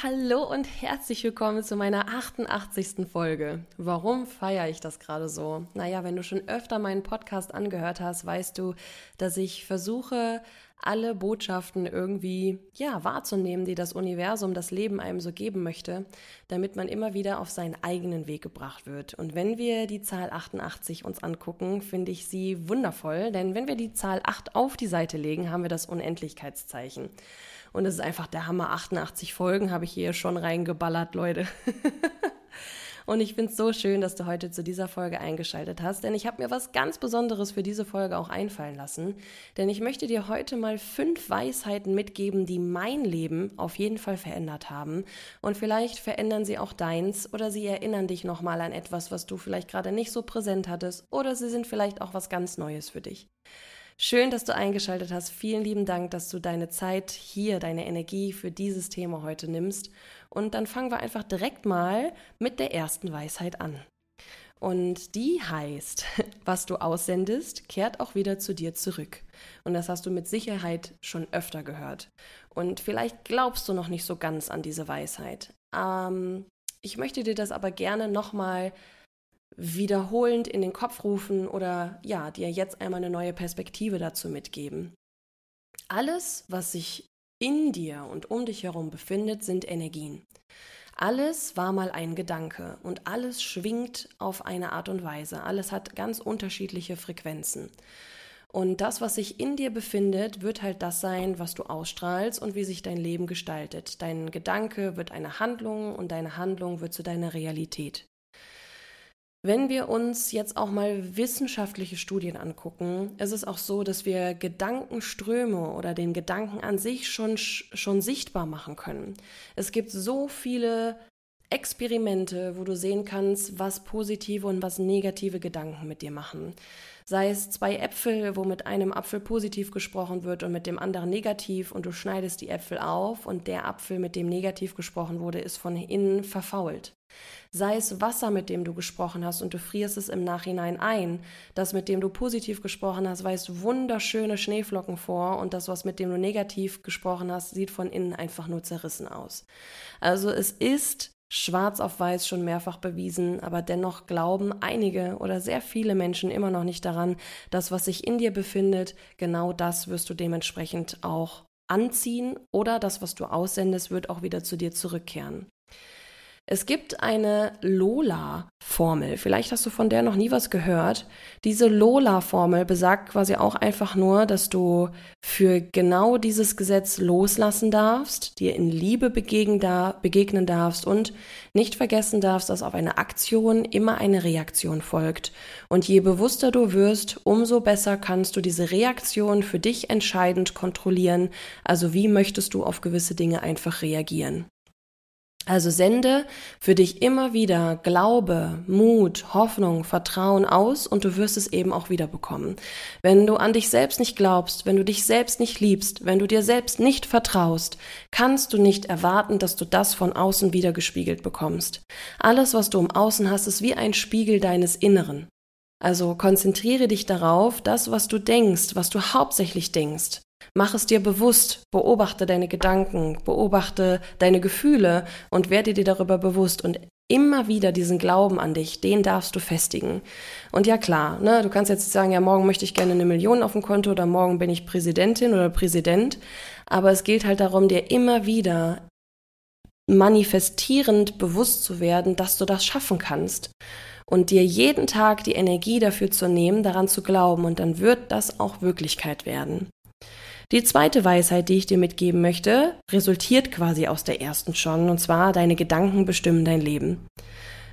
Hallo und herzlich willkommen zu meiner 88. Folge. Warum feiere ich das gerade so? Naja, wenn du schon öfter meinen Podcast angehört hast, weißt du, dass ich versuche, alle Botschaften irgendwie, ja, wahrzunehmen, die das Universum, das Leben einem so geben möchte, damit man immer wieder auf seinen eigenen Weg gebracht wird. Und wenn wir die Zahl 88 uns angucken, finde ich sie wundervoll, denn wenn wir die Zahl 8 auf die Seite legen, haben wir das Unendlichkeitszeichen. Und es ist einfach der Hammer. 88 Folgen habe ich hier schon reingeballert, Leute. Und ich finde es so schön, dass du heute zu dieser Folge eingeschaltet hast, denn ich habe mir was ganz Besonderes für diese Folge auch einfallen lassen. Denn ich möchte dir heute mal fünf Weisheiten mitgeben, die mein Leben auf jeden Fall verändert haben. Und vielleicht verändern sie auch deins oder sie erinnern dich nochmal an etwas, was du vielleicht gerade nicht so präsent hattest oder sie sind vielleicht auch was ganz Neues für dich. Schön, dass du eingeschaltet hast. Vielen lieben Dank, dass du deine Zeit hier, deine Energie für dieses Thema heute nimmst. Und dann fangen wir einfach direkt mal mit der ersten Weisheit an. Und die heißt, was du aussendest, kehrt auch wieder zu dir zurück. Und das hast du mit Sicherheit schon öfter gehört. Und vielleicht glaubst du noch nicht so ganz an diese Weisheit. Ähm, ich möchte dir das aber gerne nochmal wiederholend in den Kopf rufen oder ja, dir jetzt einmal eine neue Perspektive dazu mitgeben. Alles, was sich in dir und um dich herum befindet, sind Energien. Alles war mal ein Gedanke und alles schwingt auf eine Art und Weise. Alles hat ganz unterschiedliche Frequenzen. Und das, was sich in dir befindet, wird halt das sein, was du ausstrahlst und wie sich dein Leben gestaltet. Dein Gedanke wird eine Handlung und deine Handlung wird zu deiner Realität. Wenn wir uns jetzt auch mal wissenschaftliche Studien angucken, ist es auch so, dass wir Gedankenströme oder den Gedanken an sich schon, schon sichtbar machen können. Es gibt so viele Experimente, wo du sehen kannst, was positive und was negative Gedanken mit dir machen. Sei es zwei Äpfel, wo mit einem Apfel positiv gesprochen wird und mit dem anderen negativ und du schneidest die Äpfel auf und der Apfel, mit dem negativ gesprochen wurde, ist von innen verfault. Sei es Wasser, mit dem du gesprochen hast und du frierst es im Nachhinein ein. Das, mit dem du positiv gesprochen hast, weist wunderschöne Schneeflocken vor und das, was mit dem du negativ gesprochen hast, sieht von innen einfach nur zerrissen aus. Also es ist schwarz auf weiß schon mehrfach bewiesen, aber dennoch glauben einige oder sehr viele Menschen immer noch nicht daran, dass was sich in dir befindet, genau das wirst du dementsprechend auch anziehen oder das, was du aussendest, wird auch wieder zu dir zurückkehren. Es gibt eine Lola-Formel. Vielleicht hast du von der noch nie was gehört. Diese Lola-Formel besagt quasi auch einfach nur, dass du für genau dieses Gesetz loslassen darfst, dir in Liebe begegnen, darfst und nicht vergessen darfst, dass auf eine Aktion immer eine Reaktion folgt. Und je bewusster du wirst, umso besser kannst du diese Reaktion für dich entscheidend kontrollieren. Also wie möchtest du auf gewisse Dinge einfach reagieren? Also sende für dich immer wieder Glaube, Mut, Hoffnung, Vertrauen aus und du wirst es eben auch wieder bekommen. Wenn du an dich selbst nicht glaubst, wenn du dich selbst nicht liebst, wenn du dir selbst nicht vertraust, kannst du nicht erwarten, dass du das von außen wieder gespiegelt bekommst. Alles, was du im Außen hast, ist wie ein Spiegel deines Inneren. Also konzentriere dich darauf, das, was du denkst, was du hauptsächlich denkst, Mach es dir bewusst, beobachte deine Gedanken, beobachte deine Gefühle und werde dir darüber bewusst. Und immer wieder diesen Glauben an dich, den darfst du festigen. Und ja klar, ne, du kannst jetzt sagen, ja, morgen möchte ich gerne eine Million auf dem Konto oder morgen bin ich Präsidentin oder Präsident, aber es gilt halt darum, dir immer wieder manifestierend bewusst zu werden, dass du das schaffen kannst. Und dir jeden Tag die Energie dafür zu nehmen, daran zu glauben. Und dann wird das auch Wirklichkeit werden. Die zweite Weisheit, die ich dir mitgeben möchte, resultiert quasi aus der ersten schon, und zwar deine Gedanken bestimmen dein Leben.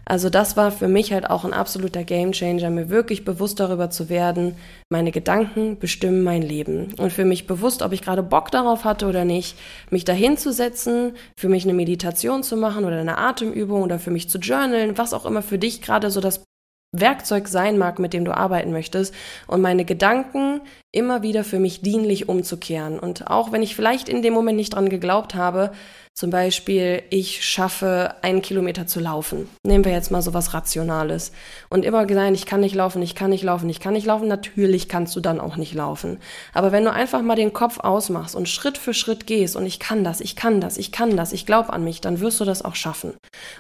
Also das war für mich halt auch ein absoluter Gamechanger, mir wirklich bewusst darüber zu werden, meine Gedanken bestimmen mein Leben. Und für mich bewusst, ob ich gerade Bock darauf hatte oder nicht, mich dahin zu setzen, für mich eine Meditation zu machen oder eine Atemübung oder für mich zu journalen, was auch immer für dich gerade so das Werkzeug sein mag, mit dem du arbeiten möchtest und meine Gedanken immer wieder für mich dienlich umzukehren. Und auch wenn ich vielleicht in dem Moment nicht dran geglaubt habe, zum Beispiel, ich schaffe einen Kilometer zu laufen. Nehmen wir jetzt mal so was Rationales. Und immer gesagt, ich kann nicht laufen, ich kann nicht laufen, ich kann nicht laufen. Natürlich kannst du dann auch nicht laufen. Aber wenn du einfach mal den Kopf ausmachst und Schritt für Schritt gehst und ich kann das, ich kann das, ich kann das, ich glaube an mich, dann wirst du das auch schaffen.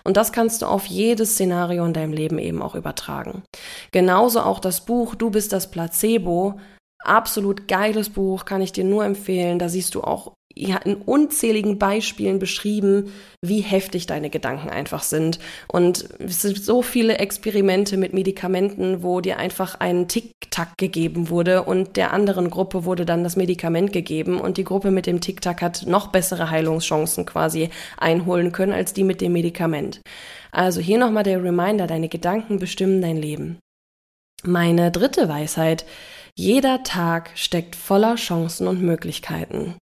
Und das kannst du auf jedes Szenario in deinem Leben eben auch übertragen. Genauso auch das Buch Du bist das Placebo absolut geiles Buch, kann ich dir nur empfehlen. Da siehst du auch in unzähligen Beispielen beschrieben, wie heftig deine Gedanken einfach sind. Und es sind so viele Experimente mit Medikamenten, wo dir einfach ein Tic-Tac gegeben wurde und der anderen Gruppe wurde dann das Medikament gegeben und die Gruppe mit dem Tic-Tac hat noch bessere Heilungschancen quasi einholen können als die mit dem Medikament. Also hier nochmal der Reminder, deine Gedanken bestimmen dein Leben. Meine dritte Weisheit, jeder Tag steckt voller Chancen und Möglichkeiten.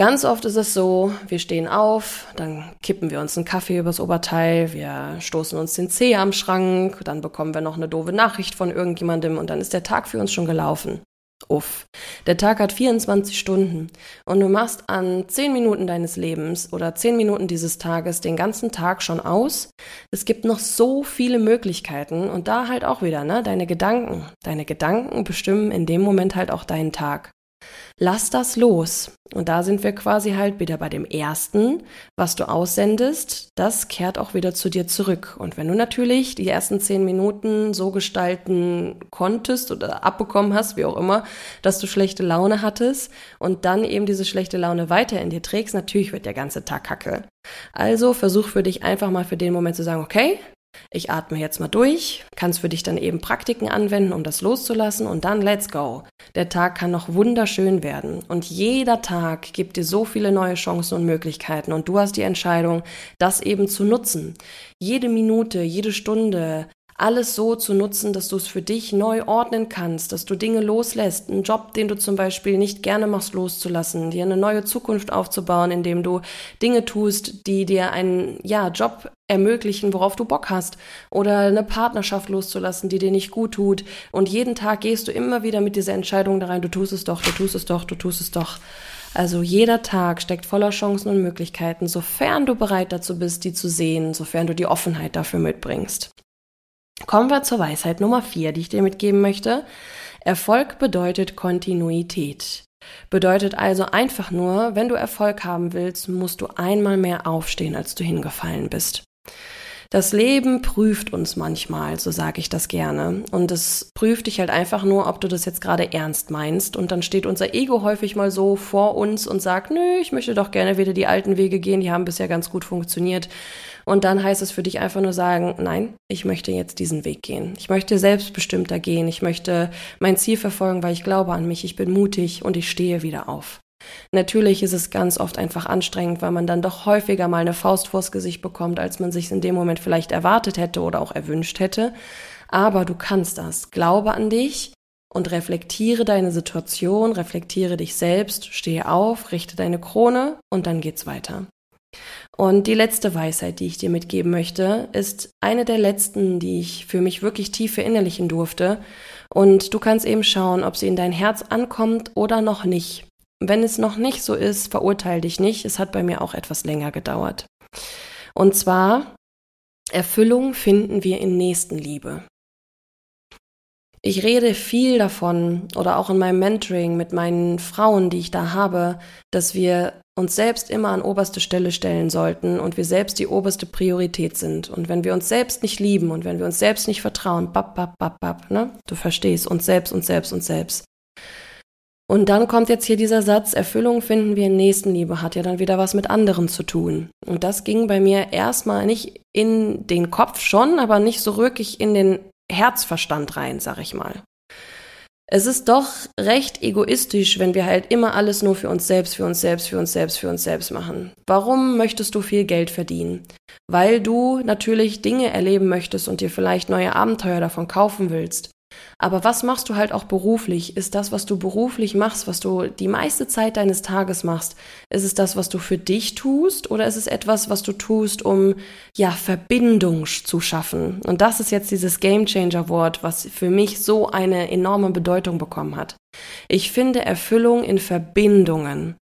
Ganz oft ist es so, wir stehen auf, dann kippen wir uns einen Kaffee übers Oberteil, wir stoßen uns den Zeh am Schrank, dann bekommen wir noch eine doofe Nachricht von irgendjemandem und dann ist der Tag für uns schon gelaufen. Uff. Der Tag hat 24 Stunden und du machst an 10 Minuten deines Lebens oder 10 Minuten dieses Tages den ganzen Tag schon aus. Es gibt noch so viele Möglichkeiten und da halt auch wieder, ne, deine Gedanken. Deine Gedanken bestimmen in dem Moment halt auch deinen Tag. Lass das los. Und da sind wir quasi halt wieder bei dem ersten, was du aussendest, das kehrt auch wieder zu dir zurück. Und wenn du natürlich die ersten zehn Minuten so gestalten konntest oder abbekommen hast, wie auch immer, dass du schlechte Laune hattest und dann eben diese schlechte Laune weiter in dir trägst, natürlich wird der ganze Tag kacke. Also versuch für dich einfach mal für den Moment zu sagen, okay, ich atme jetzt mal durch, kannst für dich dann eben Praktiken anwenden, um das loszulassen und dann let's go. Der Tag kann noch wunderschön werden und jeder Tag gibt dir so viele neue Chancen und Möglichkeiten und du hast die Entscheidung, das eben zu nutzen. Jede Minute, jede Stunde, alles so zu nutzen, dass du es für dich neu ordnen kannst, dass du Dinge loslässt, einen Job, den du zum Beispiel nicht gerne machst, loszulassen, dir eine neue Zukunft aufzubauen, indem du Dinge tust, die dir einen ja, Job ermöglichen, worauf du Bock hast, oder eine Partnerschaft loszulassen, die dir nicht gut tut. Und jeden Tag gehst du immer wieder mit dieser Entscheidung da rein, du tust es doch, du tust es doch, du tust es doch. Also jeder Tag steckt voller Chancen und Möglichkeiten, sofern du bereit dazu bist, die zu sehen, sofern du die Offenheit dafür mitbringst. Kommen wir zur Weisheit Nummer vier, die ich dir mitgeben möchte. Erfolg bedeutet Kontinuität. Bedeutet also einfach nur, wenn du Erfolg haben willst, musst du einmal mehr aufstehen, als du hingefallen bist. Das Leben prüft uns manchmal, so sage ich das gerne. Und es prüft dich halt einfach nur, ob du das jetzt gerade ernst meinst. Und dann steht unser Ego häufig mal so vor uns und sagt, nö, ich möchte doch gerne wieder die alten Wege gehen, die haben bisher ganz gut funktioniert. Und dann heißt es für dich einfach nur sagen, nein, ich möchte jetzt diesen Weg gehen. Ich möchte selbstbestimmter gehen. Ich möchte mein Ziel verfolgen, weil ich glaube an mich. Ich bin mutig und ich stehe wieder auf. Natürlich ist es ganz oft einfach anstrengend, weil man dann doch häufiger mal eine Faust vors Gesicht bekommt, als man sich in dem Moment vielleicht erwartet hätte oder auch erwünscht hätte. Aber du kannst das. Glaube an dich und reflektiere deine Situation, reflektiere dich selbst, stehe auf, richte deine Krone und dann geht's weiter. Und die letzte Weisheit, die ich dir mitgeben möchte, ist eine der letzten, die ich für mich wirklich tief verinnerlichen durfte. Und du kannst eben schauen, ob sie in dein Herz ankommt oder noch nicht. Wenn es noch nicht so ist, verurteile dich nicht. Es hat bei mir auch etwas länger gedauert. Und zwar, Erfüllung finden wir in Nächstenliebe. Ich rede viel davon oder auch in meinem Mentoring mit meinen Frauen, die ich da habe, dass wir uns selbst immer an oberste Stelle stellen sollten und wir selbst die oberste Priorität sind. Und wenn wir uns selbst nicht lieben und wenn wir uns selbst nicht vertrauen, bap, bap, bap, bap, ne? Du verstehst, uns selbst, uns selbst, uns selbst Und dann kommt jetzt hier dieser Satz, Erfüllung finden wir in Nächstenliebe, hat ja dann wieder was mit anderen zu tun. Und das ging bei mir erstmal nicht in den Kopf schon, aber nicht so wirklich in den Herzverstand rein, sag ich mal. Es ist doch recht egoistisch, wenn wir halt immer alles nur für uns selbst, für uns selbst, für uns selbst, für uns selbst machen. Warum möchtest du viel Geld verdienen? Weil du natürlich Dinge erleben möchtest und dir vielleicht neue Abenteuer davon kaufen willst. Aber was machst du halt auch beruflich? Ist das, was du beruflich machst, was du die meiste Zeit deines Tages machst, ist es das, was du für dich tust oder ist es etwas, was du tust, um ja Verbindung zu schaffen? Und das ist jetzt dieses Game Changer Wort, was für mich so eine enorme Bedeutung bekommen hat. Ich finde Erfüllung in Verbindungen,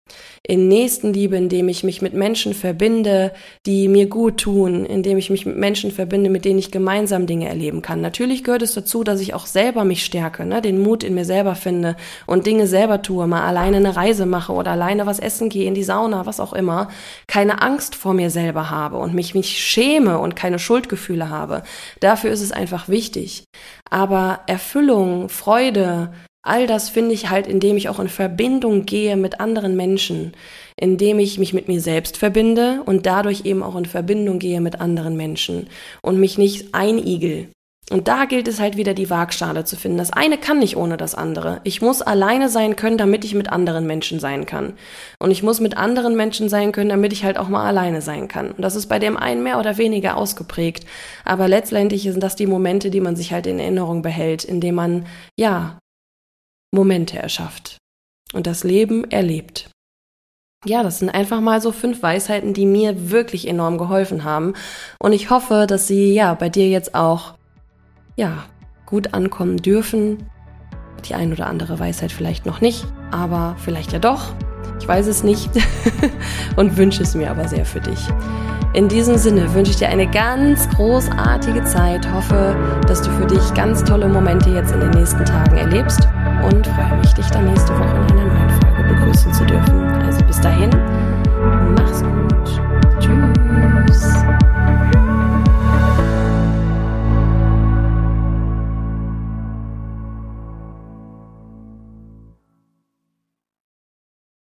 in Nächstenliebe, indem ich mich mit Menschen verbinde, die mir gut tun, indem ich mich mit Menschen verbinde, mit denen ich gemeinsam Dinge erleben kann. Natürlich gehört es dazu, dass ich auch selber mich stärke, ne, den Mut in mir selber finde und Dinge selber tue, mal alleine eine Reise mache oder alleine was essen gehe, in die Sauna, was auch immer, keine Angst vor mir selber habe und mich mich schäme und keine Schuldgefühle habe. Dafür ist es einfach wichtig. Aber Erfüllung, Freude, All das finde ich halt, indem ich auch in Verbindung gehe mit anderen Menschen, indem ich mich mit mir selbst verbinde und dadurch eben auch in Verbindung gehe mit anderen Menschen und mich nicht einigel. Und da gilt es halt wieder die Waagschale zu finden. Das eine kann nicht ohne das andere. Ich muss alleine sein können, damit ich mit anderen Menschen sein kann. Und ich muss mit anderen Menschen sein können, damit ich halt auch mal alleine sein kann. Und das ist bei dem einen mehr oder weniger ausgeprägt. Aber letztendlich sind das die Momente, die man sich halt in Erinnerung behält, indem man, ja, Momente erschafft und das Leben erlebt. Ja, das sind einfach mal so fünf Weisheiten, die mir wirklich enorm geholfen haben. Und ich hoffe, dass sie ja bei dir jetzt auch ja gut ankommen dürfen. Die ein oder andere Weisheit vielleicht noch nicht, aber vielleicht ja doch. Ich weiß es nicht und wünsche es mir aber sehr für dich. In diesem Sinne wünsche ich dir eine ganz großartige Zeit, hoffe, dass du für dich ganz tolle Momente jetzt in den nächsten Tagen erlebst und freue mich, dich dann nächste Woche in einer neuen Folge begrüßen zu dürfen.